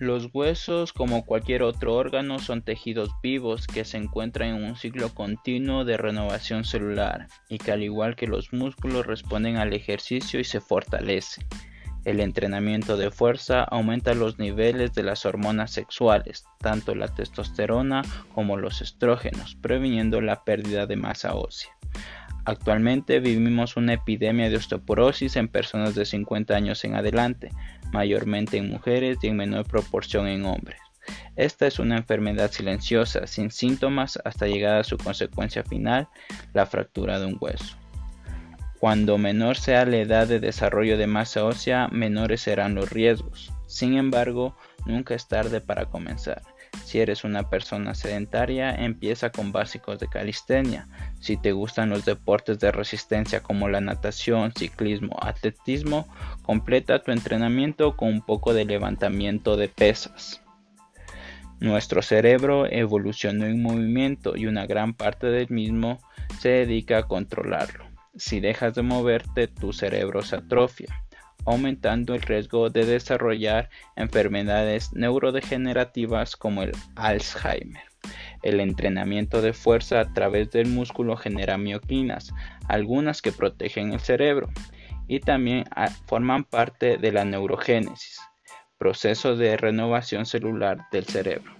Los huesos, como cualquier otro órgano, son tejidos vivos que se encuentran en un ciclo continuo de renovación celular y que al igual que los músculos responden al ejercicio y se fortalecen. El entrenamiento de fuerza aumenta los niveles de las hormonas sexuales, tanto la testosterona como los estrógenos, previniendo la pérdida de masa ósea. Actualmente vivimos una epidemia de osteoporosis en personas de 50 años en adelante, mayormente en mujeres y en menor proporción en hombres. Esta es una enfermedad silenciosa, sin síntomas hasta llegar a su consecuencia final, la fractura de un hueso. Cuando menor sea la edad de desarrollo de masa ósea, menores serán los riesgos. Sin embargo, nunca es tarde para comenzar. Si eres una persona sedentaria, empieza con básicos de calistenia. Si te gustan los deportes de resistencia como la natación, ciclismo, atletismo, completa tu entrenamiento con un poco de levantamiento de pesas. Nuestro cerebro evolucionó en movimiento y una gran parte del mismo se dedica a controlarlo. Si dejas de moverte, tu cerebro se atrofia, aumentando el riesgo de desarrollar enfermedades neurodegenerativas como el Alzheimer. El entrenamiento de fuerza a través del músculo genera mioquinas, algunas que protegen el cerebro, y también ah, forman parte de la neurogénesis, proceso de renovación celular del cerebro.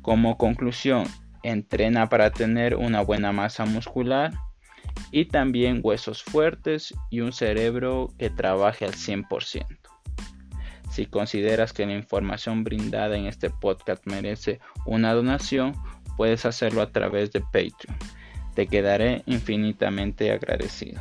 Como conclusión, entrena para tener una buena masa muscular, y también huesos fuertes y un cerebro que trabaje al 100%. Si consideras que la información brindada en este podcast merece una donación, puedes hacerlo a través de Patreon. Te quedaré infinitamente agradecido.